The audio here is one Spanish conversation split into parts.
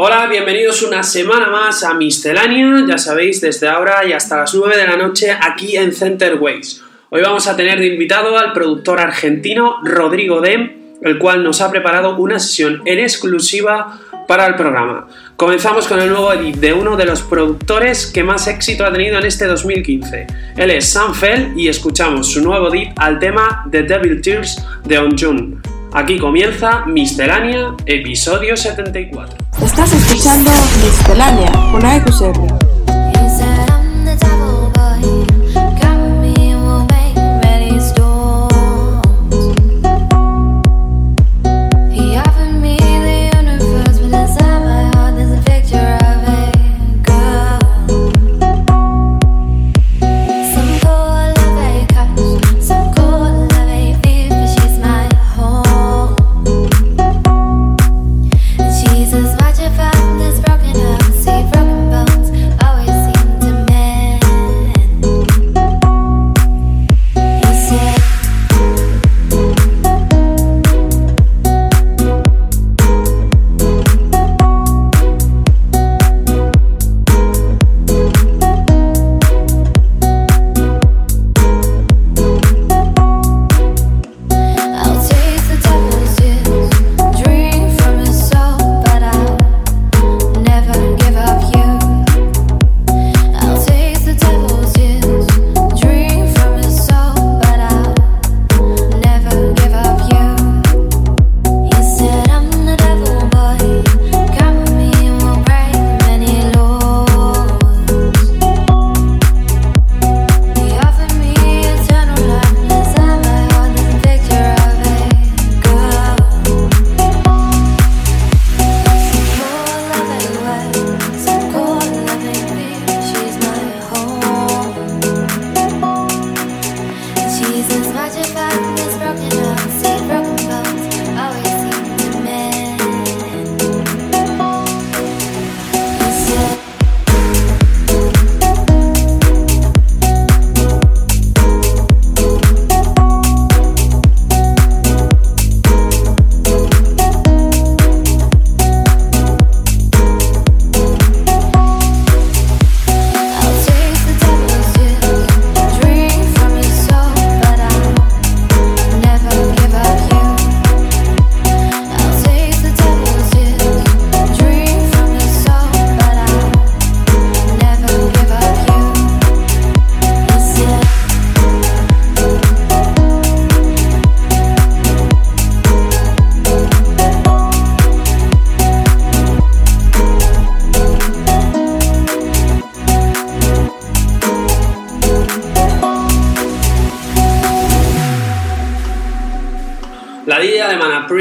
Hola, bienvenidos una semana más a Miscelánea, ya sabéis, desde ahora y hasta las 9 de la noche aquí en Center Ways. Hoy vamos a tener de invitado al productor argentino Rodrigo Dem, el cual nos ha preparado una sesión en exclusiva para el programa. Comenzamos con el nuevo edit de uno de los productores que más éxito ha tenido en este 2015. Él es Sam Fell y escuchamos su nuevo edit al tema The Devil Tears de Onjun. Aquí comienza Miscelánea, episodio 74. Estás escuchando Miscelánea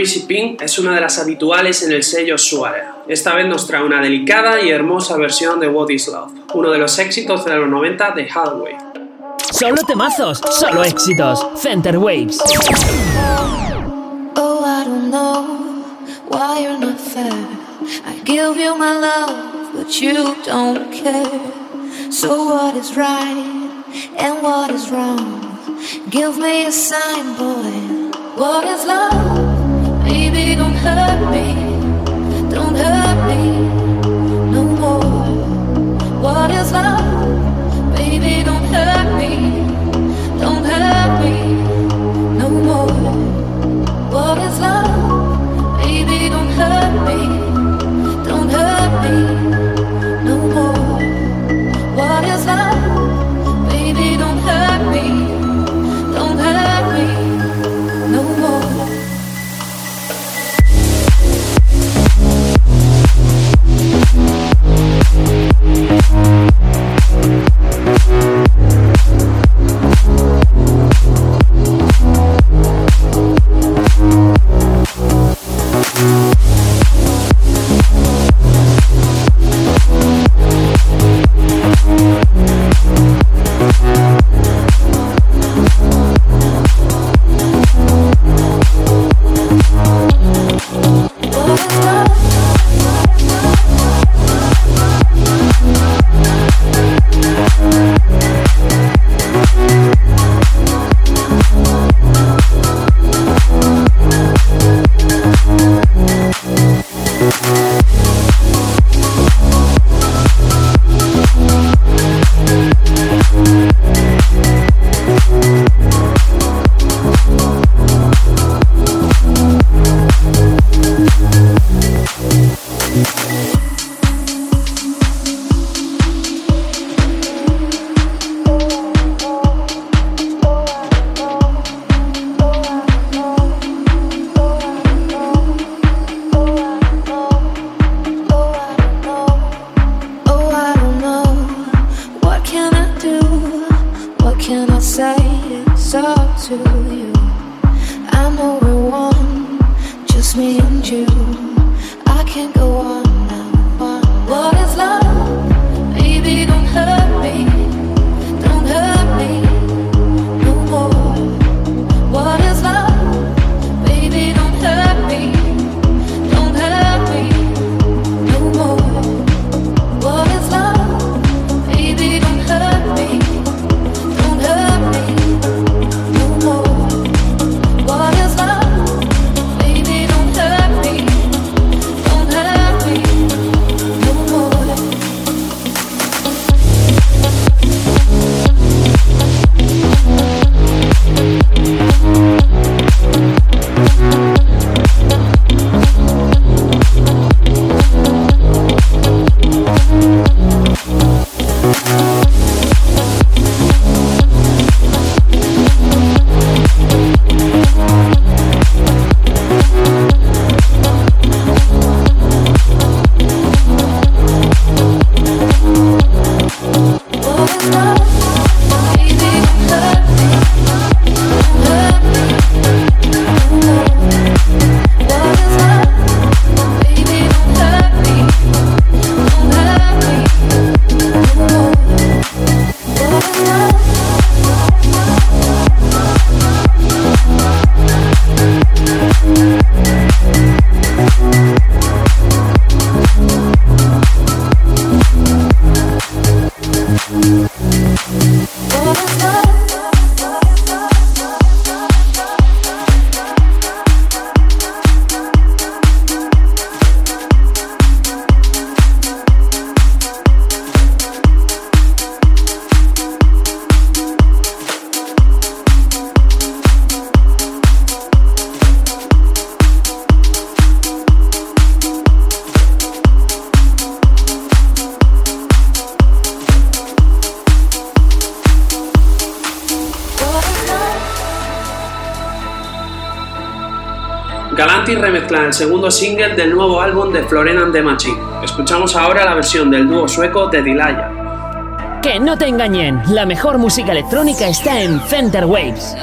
con AEQCR. es una de las habituales en el sello Suare. Esta vez nos trae una delicada y hermosa versión de What is Love, uno de los éxitos de los 90 de Hathaway. Solo temazos, solo éxitos. Center Waves. Oh, I don't know why you're not fair. I give you my love, but you don't care. So what is right and what is wrong? Give me a sign, boy. What is love? Baby, don't help me, don't hurt me, no more. What is love? Baby, don't help me, segundo single del nuevo álbum de Florena and the Machine. Escuchamos ahora la versión del dúo sueco de Dilaya. Que no te engañen, la mejor música electrónica está en Center Waves.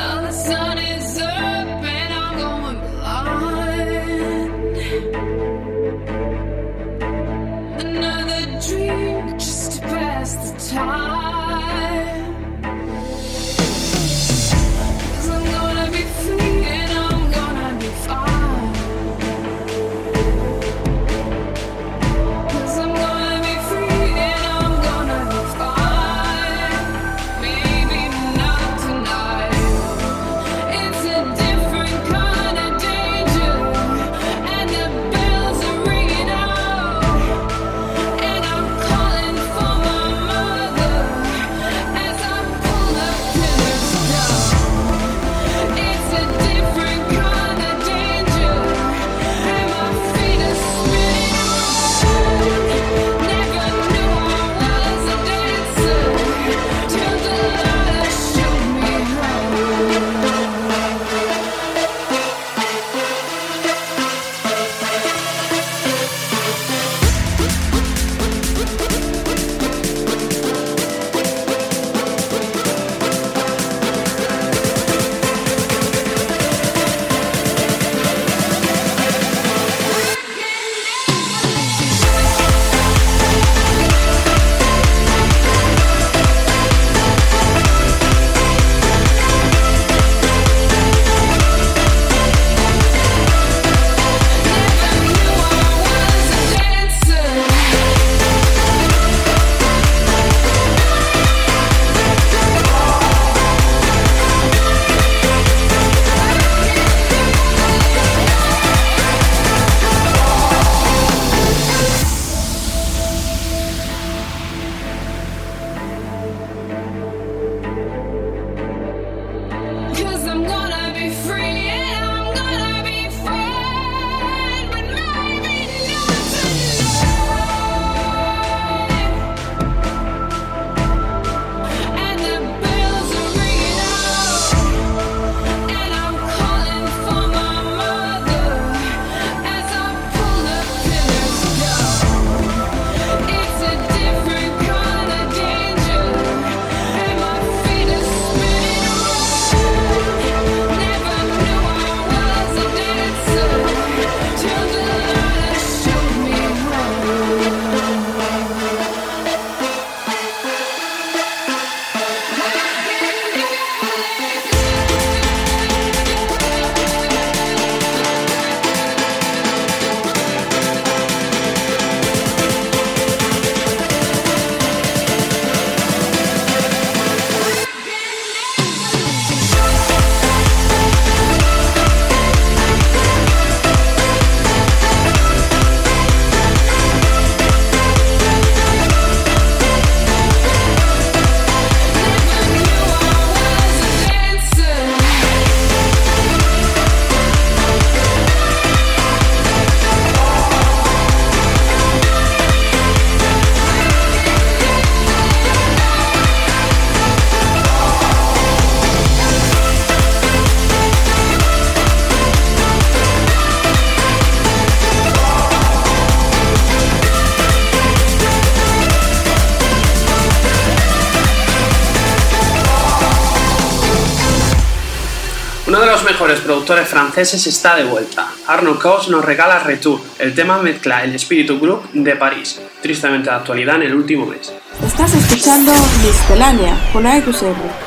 Productores franceses está de vuelta. Arnaud Cos nos regala Retour. El tema mezcla el espíritu group de París, tristemente de actualidad en el último mes. Estás escuchando Miscelánea con AXR.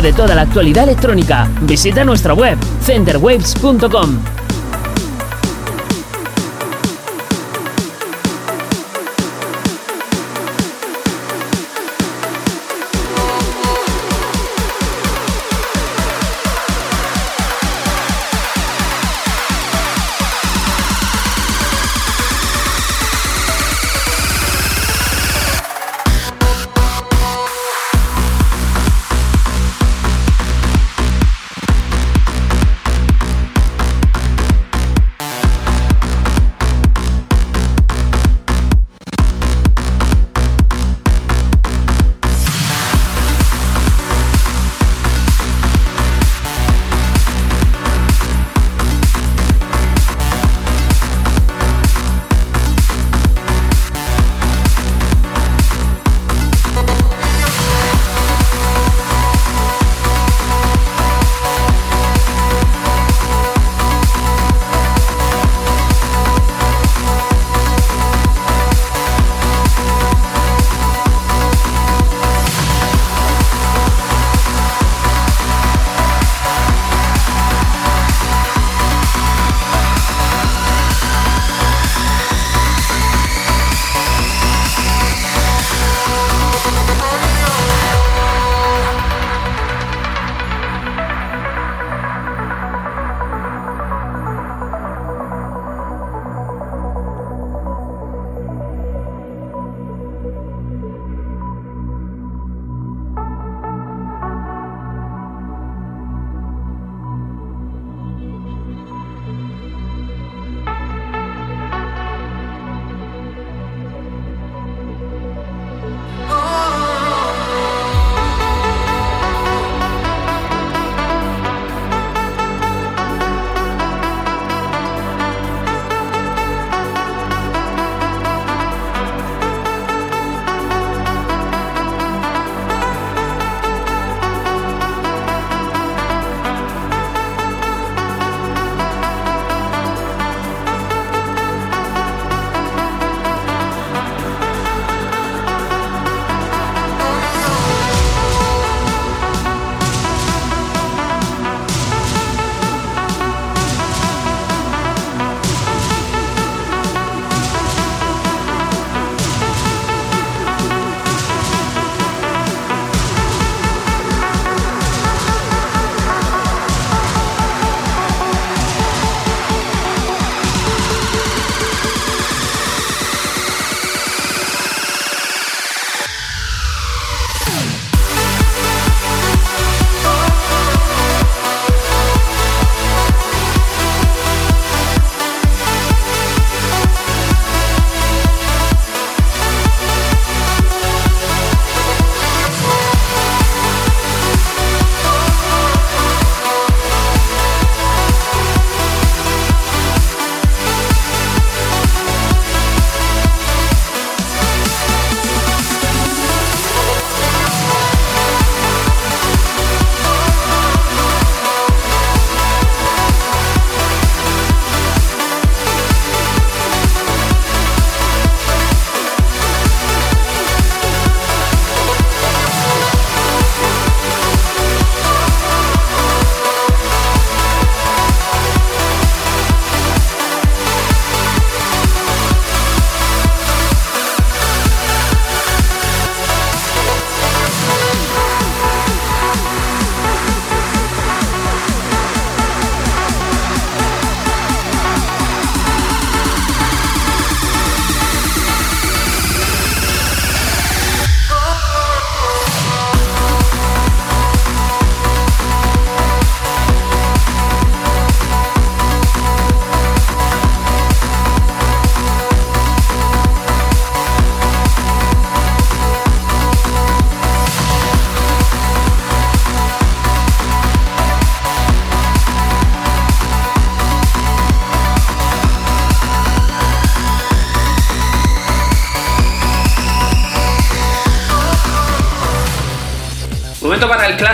De toda la actualidad electrónica. Visita nuestra web centerwaves.com.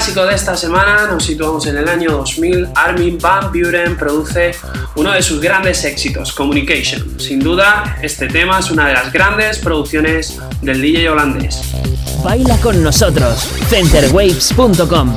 clásico de esta semana nos situamos en el año 2000. Armin Van Buren produce uno de sus grandes éxitos, Communication. Sin duda, este tema es una de las grandes producciones del DJ holandés. Baila con nosotros, centerwaves.com.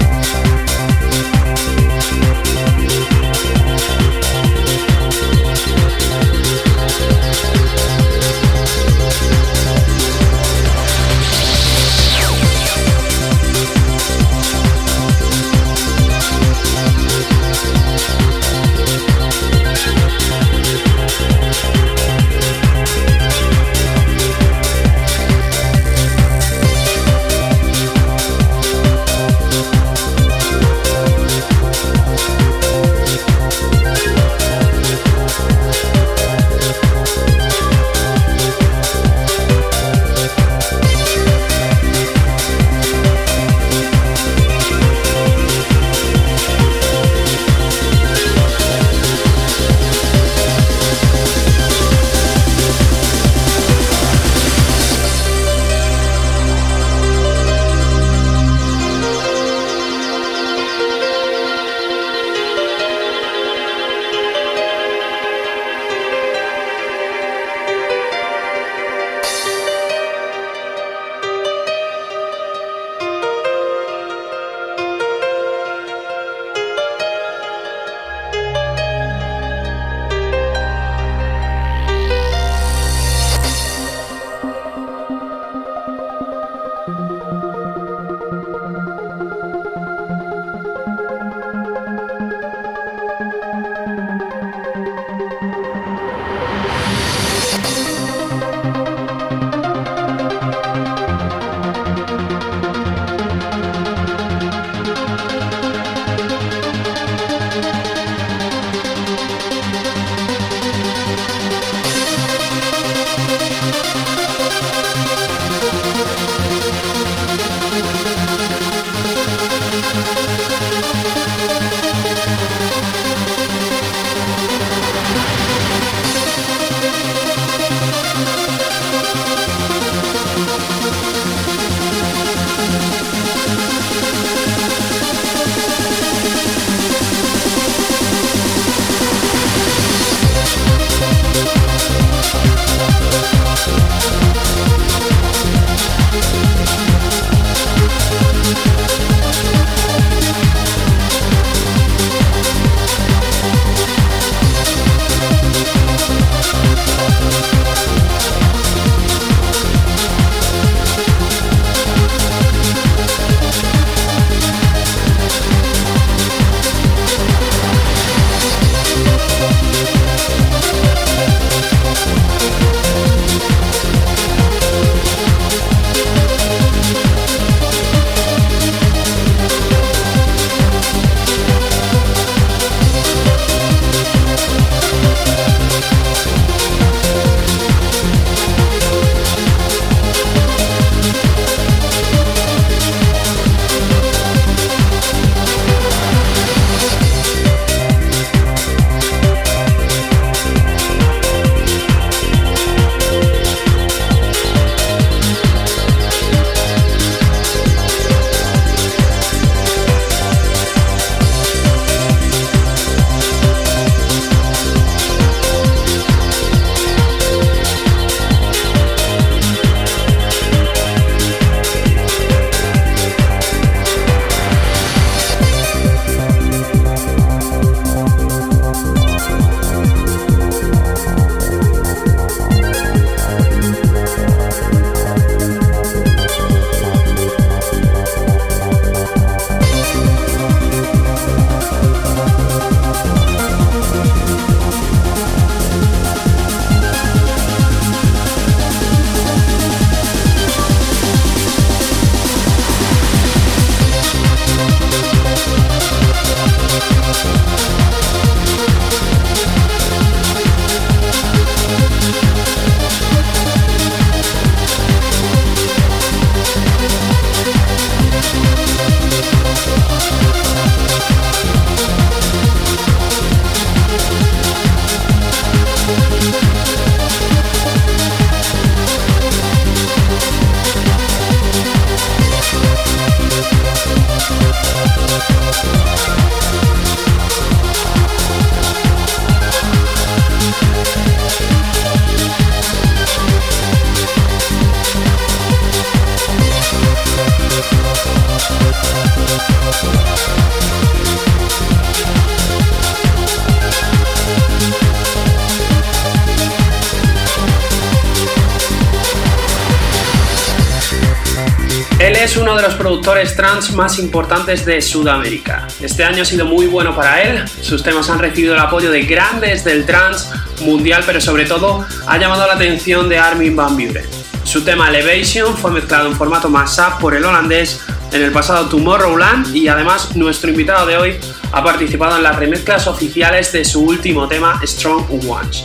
productores trans más importantes de Sudamérica. Este año ha sido muy bueno para él, sus temas han recibido el apoyo de grandes del trans mundial, pero sobre todo ha llamado la atención de Armin van Buren. Su tema Elevation fue mezclado en formato mashup por el holandés en el pasado Tomorrowland y además nuestro invitado de hoy ha participado en las remezclas oficiales de su último tema Strong Ones.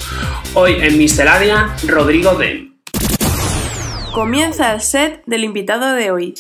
Hoy en Misteladia, Rodrigo Den. Comienza el set del invitado de hoy.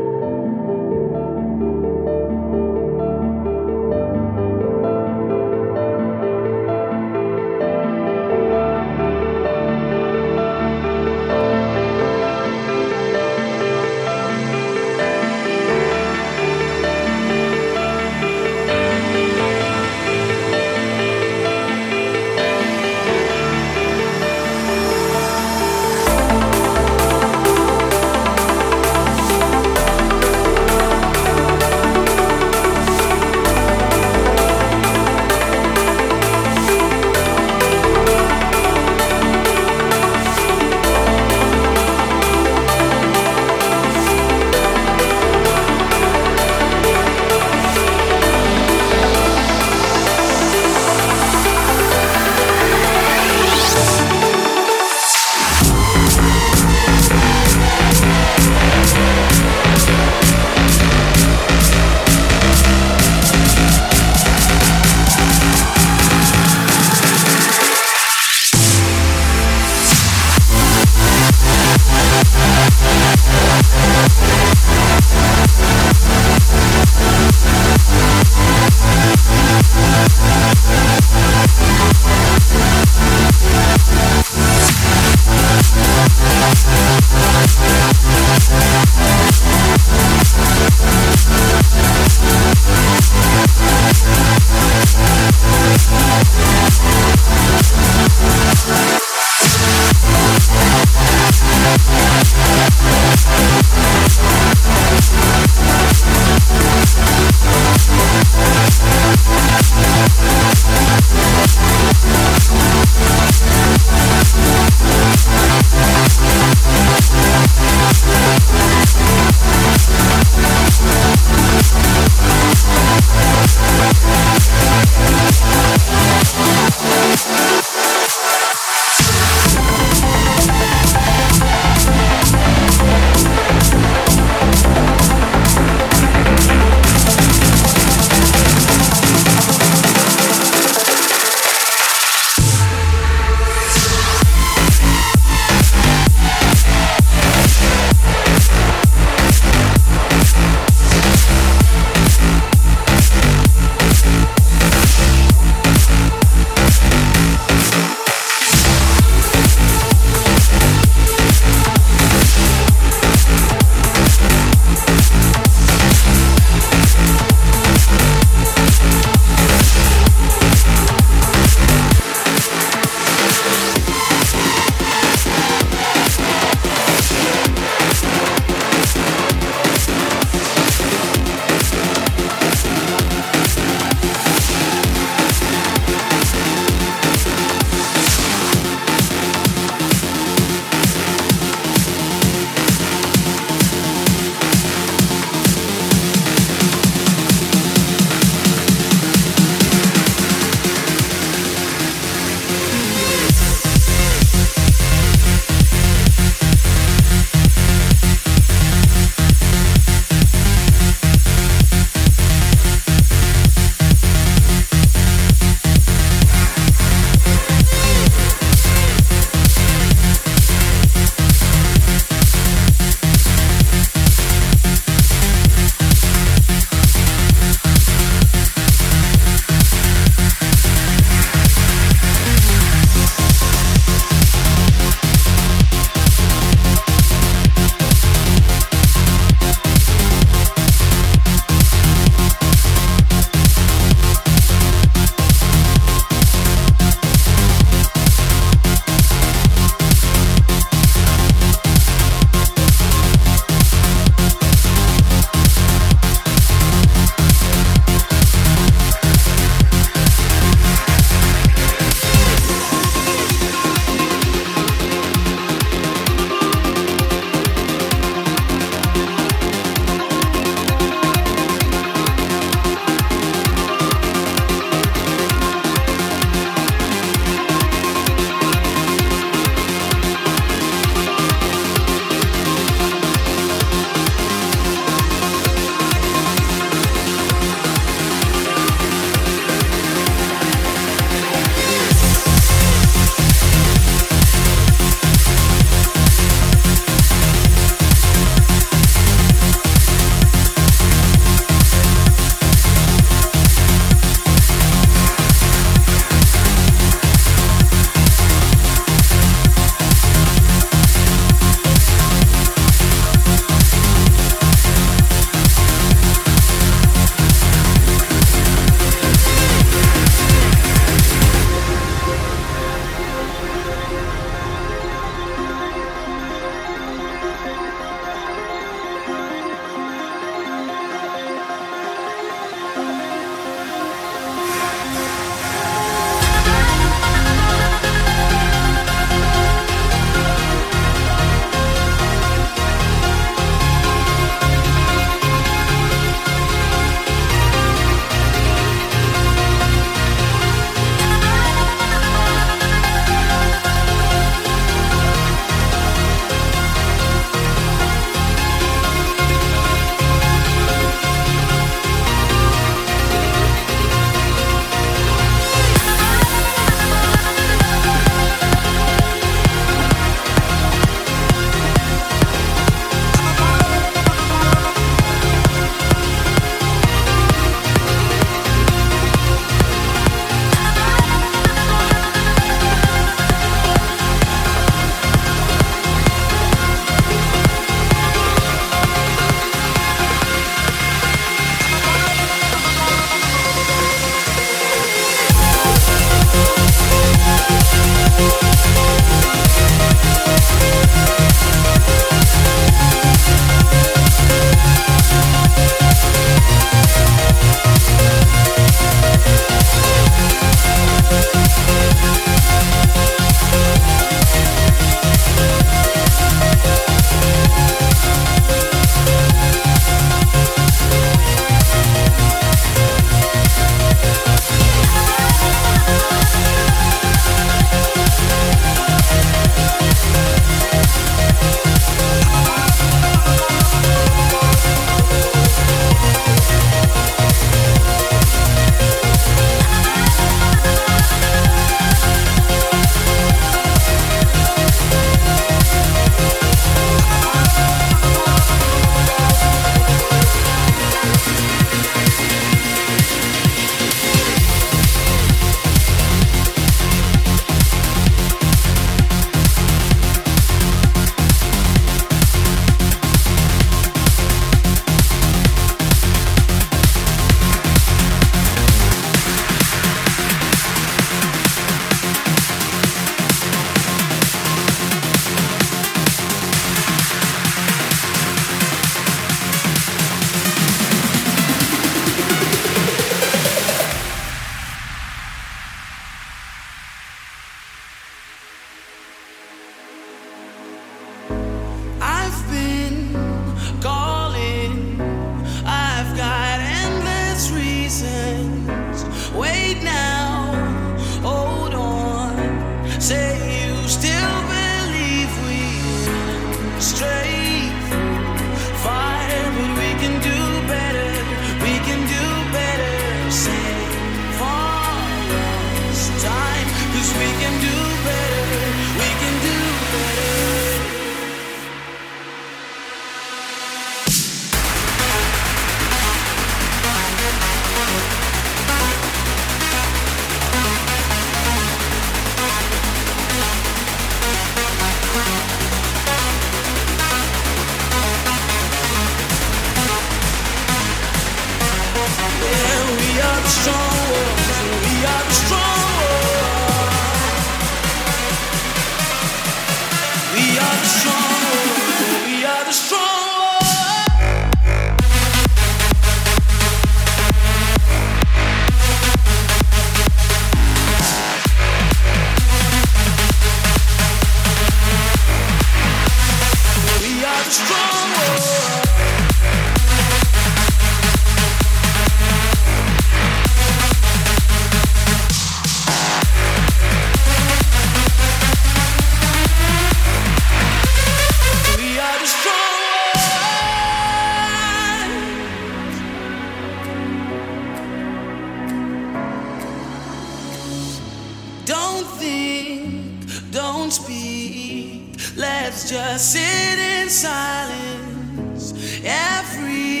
won't speak. Let's just sit in silence. Every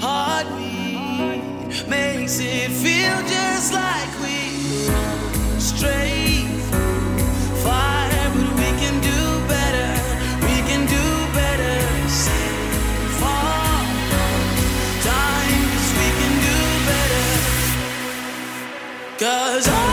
heartbeat makes it feel just like we straight fire. Cause I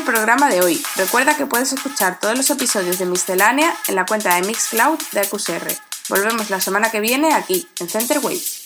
el programa de hoy. Recuerda que puedes escuchar todos los episodios de Miscelánea en la cuenta de Mixcloud de AQSR. Volvemos la semana que viene aquí, en Center Wave.